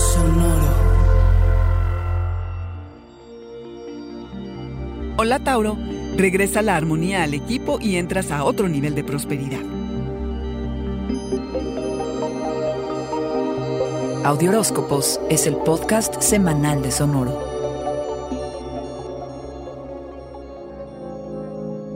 Sonoro. Hola Tauro, regresa la armonía al equipo y entras a otro nivel de prosperidad. Audioróscopos es el podcast semanal de Sonoro.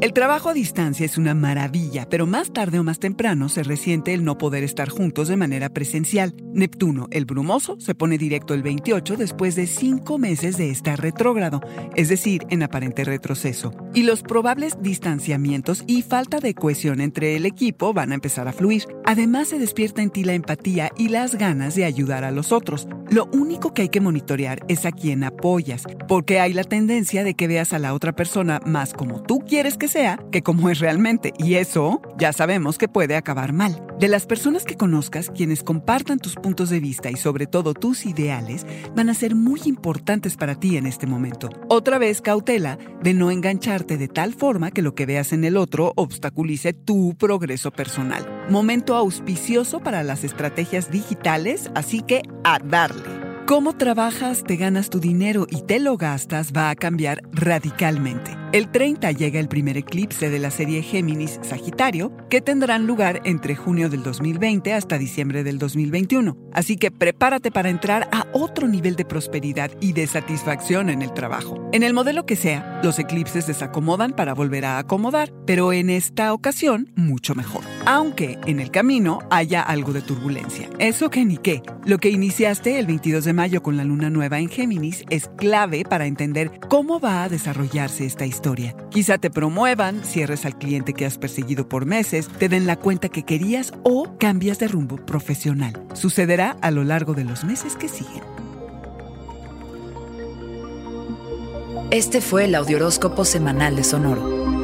El trabajo a distancia es una maravilla, pero más tarde o más temprano se resiente el no poder estar juntos de manera presencial. Neptuno, el brumoso, se pone directo el 28 después de cinco meses de estar retrógrado, es decir, en aparente retroceso. Y los probables distanciamientos y falta de cohesión entre el equipo van a empezar a fluir. Además, se despierta en ti la empatía y las ganas de ayudar a los otros. Lo único que hay que monitorear es a quién apoyas, porque hay la tendencia de que veas a la otra persona más como tú quieres que sea que como es realmente, y eso ya sabemos que puede acabar mal. De las personas que conozcas, quienes compartan tus puntos de vista y sobre todo tus ideales, van a ser muy importantes para ti en este momento. Otra vez, cautela de no engancharte de tal forma que lo que veas en el otro obstaculice tu progreso personal. Momento auspicioso para las estrategias digitales, así que a darle. Cómo trabajas, te ganas tu dinero y te lo gastas va a cambiar radicalmente. El 30 llega el primer eclipse de la serie Géminis Sagitario, que tendrán lugar entre junio del 2020 hasta diciembre del 2021. Así que prepárate para entrar a otro nivel de prosperidad y de satisfacción en el trabajo. En el modelo que sea, los eclipses desacomodan para volver a acomodar, pero en esta ocasión mucho mejor. Aunque en el camino haya algo de turbulencia. Eso que ni qué. Lo que iniciaste el 22 de mayo con la luna nueva en Géminis es clave para entender cómo va a desarrollarse esta historia Quizá te promuevan, cierres al cliente que has perseguido por meses, te den la cuenta que querías o cambias de rumbo profesional. Sucederá a lo largo de los meses que siguen. Este fue el Audioróscopo Semanal de Sonoro.